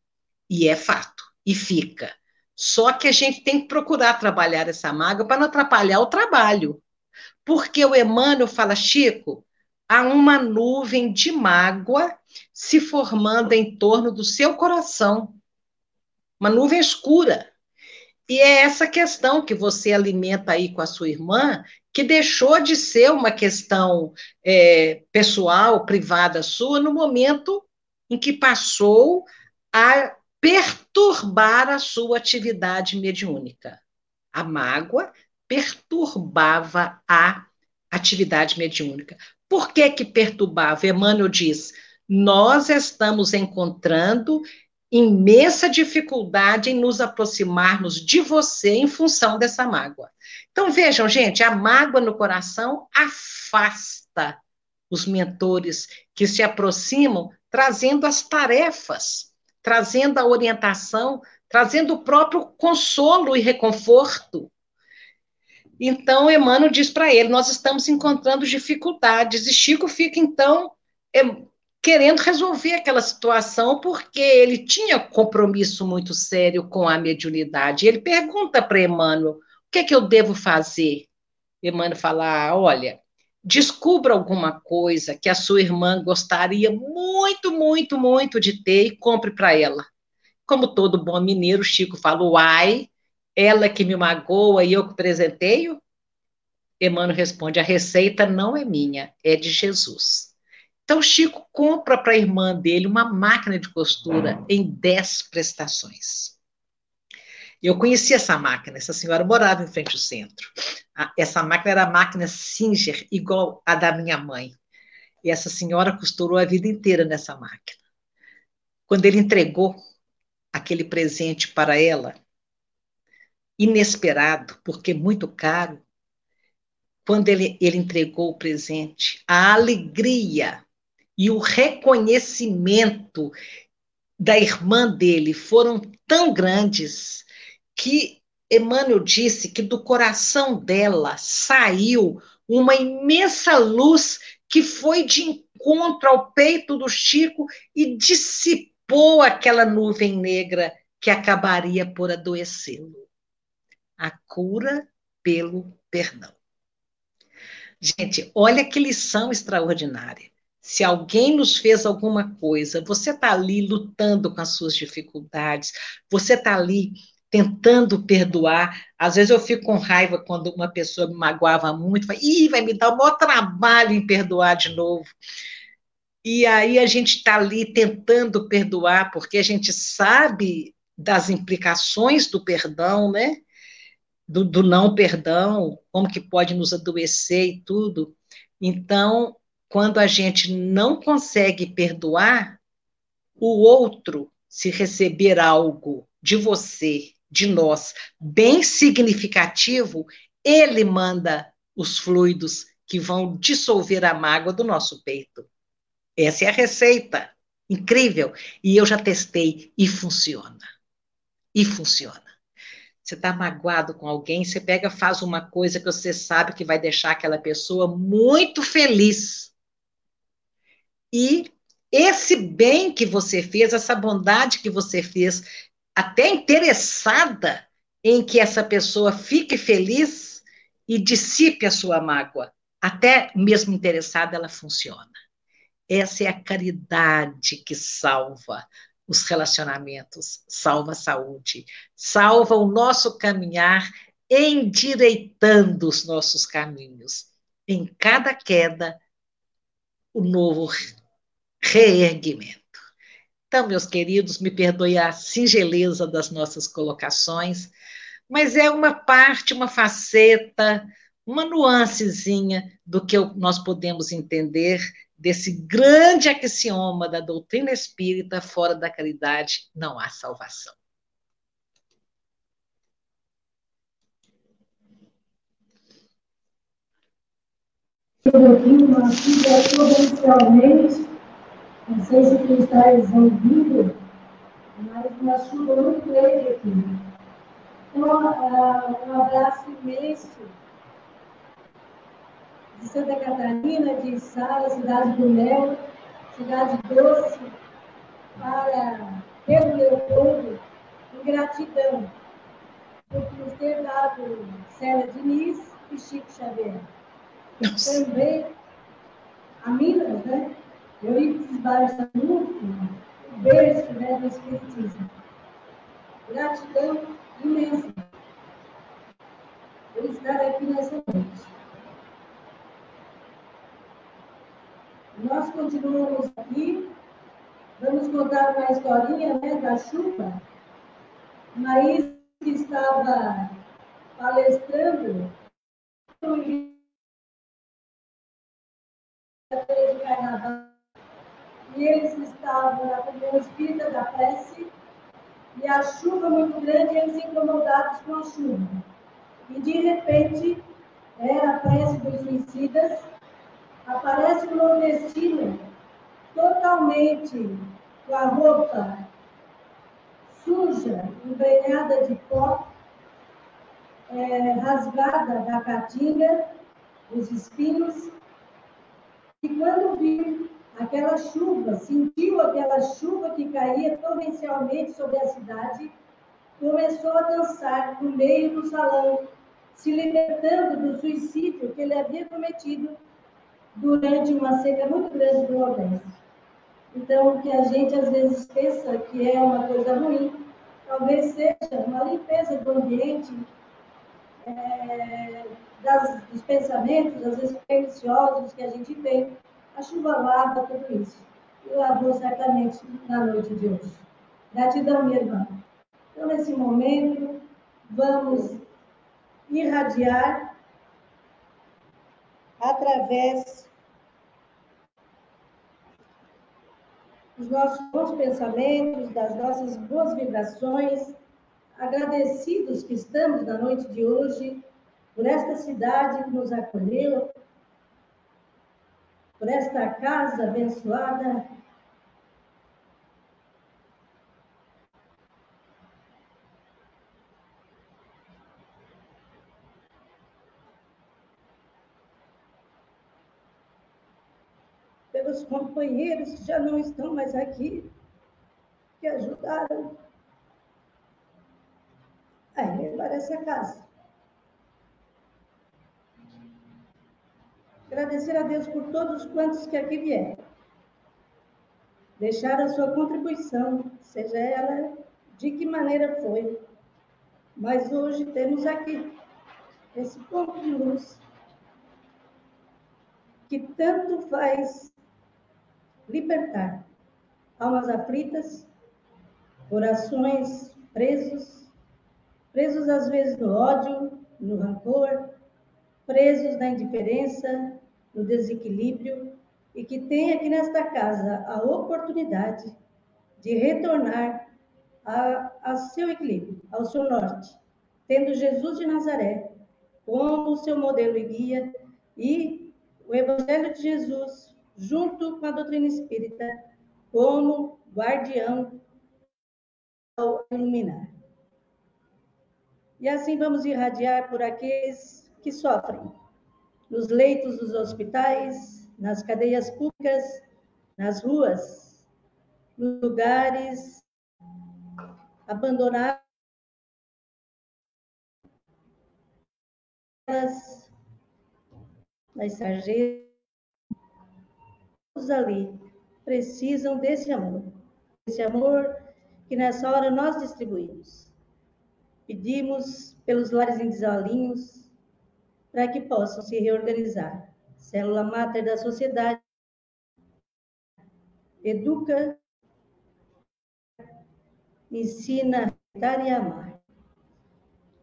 E é fato, e fica. Só que a gente tem que procurar trabalhar essa mágoa para não atrapalhar o trabalho. Porque o Emmanuel fala, Chico, há uma nuvem de mágoa se formando em torno do seu coração. Uma nuvem escura. E é essa questão que você alimenta aí com a sua irmã, que deixou de ser uma questão é, pessoal, privada sua, no momento em que passou a perturbar a sua atividade mediúnica. A mágoa perturbava a atividade mediúnica. Por que que perturbava? Emmanuel diz: nós estamos encontrando imensa dificuldade em nos aproximarmos de você em função dessa mágoa. Então, vejam, gente, a mágoa no coração afasta os mentores que se aproximam, trazendo as tarefas, trazendo a orientação, trazendo o próprio consolo e reconforto. Então, Emmanuel diz para ele: Nós estamos encontrando dificuldades. E Chico fica, então, querendo resolver aquela situação, porque ele tinha compromisso muito sério com a mediunidade. Ele pergunta para Emmanuel: o que, é que eu devo fazer? Emmanuel fala: ah, olha, descubra alguma coisa que a sua irmã gostaria muito, muito, muito de ter e compre para ela. Como todo bom mineiro, Chico fala: uai, ela que me magoa e eu que presenteio? Emmanuel responde: a receita não é minha, é de Jesus. Então, Chico compra para a irmã dele uma máquina de costura em 10 prestações. Eu conheci essa máquina, essa senhora morava em frente ao centro. Essa máquina era a máquina Singer, igual a da minha mãe. E essa senhora costurou a vida inteira nessa máquina. Quando ele entregou aquele presente para ela, inesperado, porque muito caro, quando ele, ele entregou o presente, a alegria e o reconhecimento da irmã dele foram tão grandes que Emmanuel disse que do coração dela saiu uma imensa luz que foi de encontro ao peito do Chico e dissipou aquela nuvem negra que acabaria por adoecê-lo. A cura pelo perdão. Gente, olha que lição extraordinária. Se alguém nos fez alguma coisa, você está ali lutando com as suas dificuldades, você está ali tentando perdoar. Às vezes eu fico com raiva quando uma pessoa me magoava muito, Ih, vai me dar o maior trabalho em perdoar de novo. E aí a gente está ali tentando perdoar, porque a gente sabe das implicações do perdão, né? Do, do não perdão, como que pode nos adoecer e tudo. Então, quando a gente não consegue perdoar, o outro, se receber algo de você, de nós, bem significativo, ele manda os fluidos que vão dissolver a mágoa do nosso peito. Essa é a receita. Incrível. E eu já testei e funciona. E funciona. Você está magoado com alguém, você pega, faz uma coisa que você sabe que vai deixar aquela pessoa muito feliz. E esse bem que você fez, essa bondade que você fez, até interessada em que essa pessoa fique feliz e dissipe a sua mágoa, até mesmo interessada, ela funciona. Essa é a caridade que salva os relacionamentos, salva a saúde, salva o nosso caminhar, endireitando os nossos caminhos. Em cada queda, o novo reerguimento. Então, meus queridos, me perdoe a singeleza das nossas colocações, mas é uma parte, uma faceta, uma nuancezinha do que nós podemos entender desse grande axioma da doutrina espírita: fora da caridade não há salvação. pouquinho, nós fizemos não sei se tu estás ouvindo, mas uma chuva muito grande aqui. Então, uh, um abraço imenso de Santa Catarina, de Sara, cidade do Mel, cidade doce, para Pedro Leopoldo, em gratidão por nos ter dado Célia Diniz e Chico Xavier. Nossa. Também a Minas, né? Eurípides Barçanufo, o berço né, do Espiritismo. Gratidão imensa por estar aqui nessa noite. Nós continuamos aqui, vamos contar uma historinha né, da chuva. Maís que estava palestrando de carnaval eles estavam na comunhão espírita da prece e a chuva muito grande, eles incomodados com a chuva. E de repente, era a prece dos suicidas, aparece um nordestino totalmente com a roupa suja, embrenhada de pó, é, rasgada da caatinga, dos espinhos, e quando viu aquela chuva, sentiu aquela chuva que caía torrencialmente sobre a cidade, começou a dançar no meio do salão, se libertando do suicídio que ele havia cometido durante uma seca muito grande do Nordeste. Então, o que a gente às vezes pensa que é uma coisa ruim, talvez seja uma limpeza do ambiente, é, das, dos pensamentos, às vezes perniciosos que a gente tem. A chuva lava tudo isso. E lavou certamente na noite de hoje. Gratidão, minha irmã. Então, nesse momento, vamos irradiar através dos nossos bons pensamentos, das nossas boas vibrações, agradecidos que estamos na noite de hoje por esta cidade que nos acolheu, por esta casa abençoada. Pelos companheiros que já não estão mais aqui, que ajudaram a elevar essa casa. Agradecer a Deus por todos quantos que aqui vieram. Deixar a sua contribuição, seja ela de que maneira foi. Mas hoje temos aqui esse ponto de luz que tanto faz libertar almas aflitas, corações presos, presos às vezes no ódio, no rancor, presos na indiferença, no desequilíbrio e que tem aqui nesta casa a oportunidade de retornar a, seu equilíbrio, ao seu norte, tendo Jesus de Nazaré como seu modelo e guia e o Evangelho de Jesus, junto com a doutrina espírita, como guardião ao iluminar. E assim vamos irradiar por aqueles que sofrem, nos leitos dos hospitais, nas cadeias públicas, nas ruas, nos lugares abandonados, nas sarjetas, todos ali precisam desse amor, esse amor que nessa hora nós distribuímos. Pedimos pelos lares em desalinhos, para que possam se reorganizar. Célula máter da sociedade educa, ensina a dar e amar.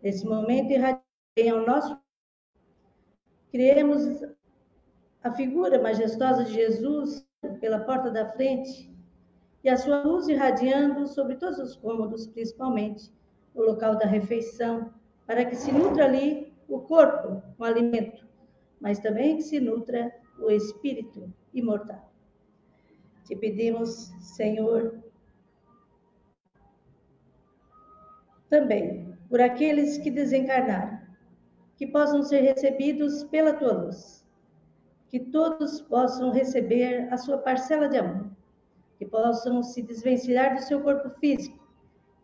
Nesse momento, irradiei ao nosso. Criemos a figura majestosa de Jesus pela porta da frente e a sua luz irradiando sobre todos os cômodos, principalmente no local da refeição, para que se nutra ali o corpo com alimento, mas também que se nutra o espírito imortal. Te pedimos, Senhor, também por aqueles que desencarnaram, que possam ser recebidos pela tua luz, que todos possam receber a sua parcela de amor, que possam se desvencilhar do seu corpo físico,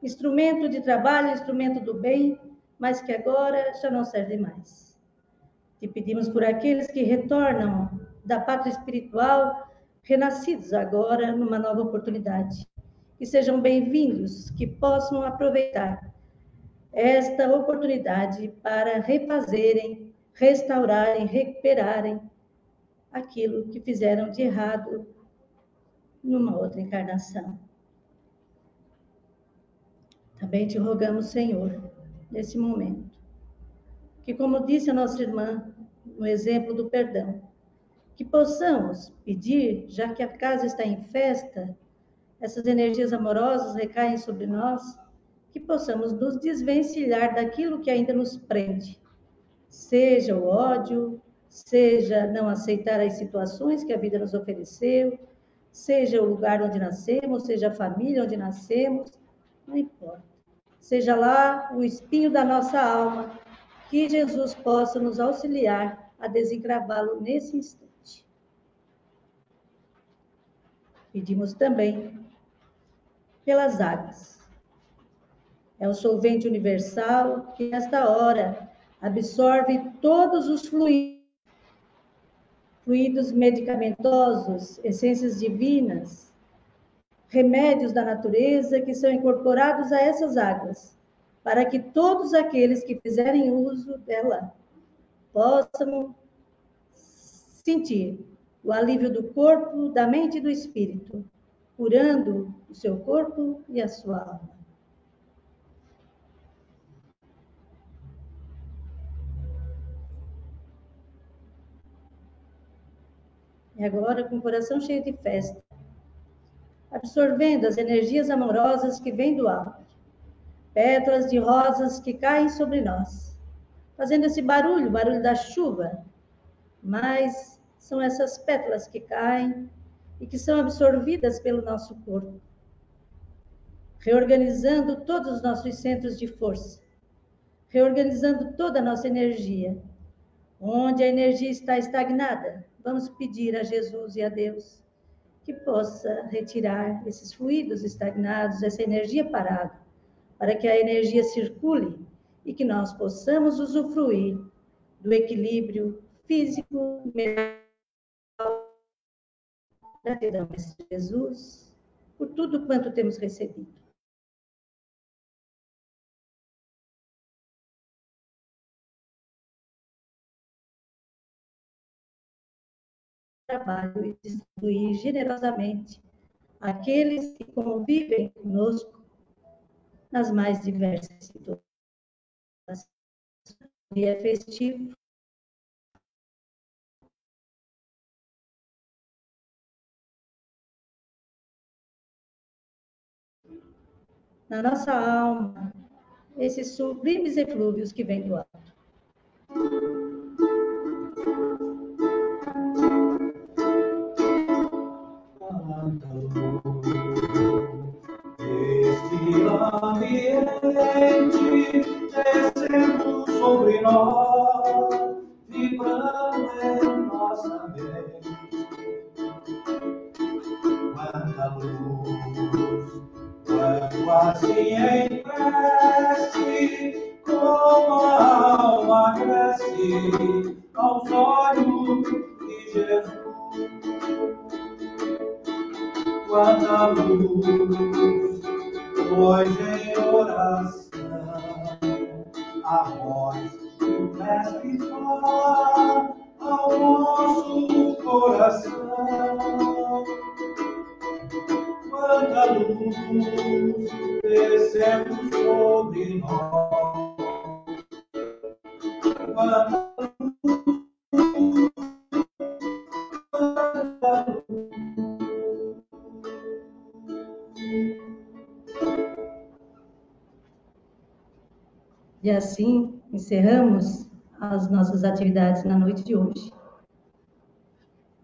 instrumento de trabalho, instrumento do bem, mas que agora já não serve mais. Te pedimos por aqueles que retornam da pátria espiritual, renascidos agora numa nova oportunidade. Que sejam bem-vindos, que possam aproveitar esta oportunidade para refazerem, restaurarem, recuperarem aquilo que fizeram de errado numa outra encarnação. Também te rogamos, Senhor, nesse momento, que, como disse a nossa irmã, no exemplo do perdão, que possamos pedir, já que a casa está em festa, essas energias amorosas recaem sobre nós, que possamos nos desvencilhar daquilo que ainda nos prende, seja o ódio, seja não aceitar as situações que a vida nos ofereceu, seja o lugar onde nascemos, seja a família onde nascemos, não importa. Seja lá o espinho da nossa alma, que Jesus possa nos auxiliar a desencravá-lo nesse instante. Pedimos também pelas águas. É o solvente universal que, nesta hora, absorve todos os fluidos fluidos medicamentosos, essências divinas, remédios da natureza que são incorporados a essas águas, para que todos aqueles que fizerem uso dela possam sentir o alívio do corpo, da mente e do espírito, curando o seu corpo e a sua alma. E agora, com o coração cheio de festa, absorvendo as energias amorosas que vêm do alto, pétalas de rosas que caem sobre nós, fazendo esse barulho, barulho da chuva, mas são essas pétalas que caem e que são absorvidas pelo nosso corpo, reorganizando todos os nossos centros de força, reorganizando toda a nossa energia. Onde a energia está estagnada, Vamos pedir a Jesus e a Deus que possa retirar esses fluidos estagnados, essa energia parada, para que a energia circule e que nós possamos usufruir do equilíbrio físico, mental. Gratidão, Mestre Jesus, por tudo quanto temos recebido. Trabalho e distribuir generosamente aqueles que convivem conosco nas mais diversas situações. Dia festivo. Na nossa alma, esses sublimes eflúvios que vêm do alto. Aos olhos de Jesus. Quanta luz hoje em oração, a voz do Mestre fala ao nosso coração. Quanta luz descendo sobre nós, quanta E assim encerramos as nossas atividades na noite de hoje.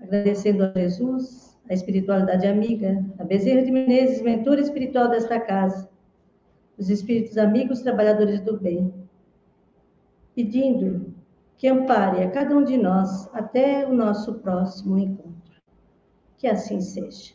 Agradecendo a Jesus, a espiritualidade amiga, a Bezerra de Menezes, mentora espiritual desta casa, os espíritos amigos trabalhadores do bem, pedindo que ampare a cada um de nós até o nosso próximo encontro. Que assim seja.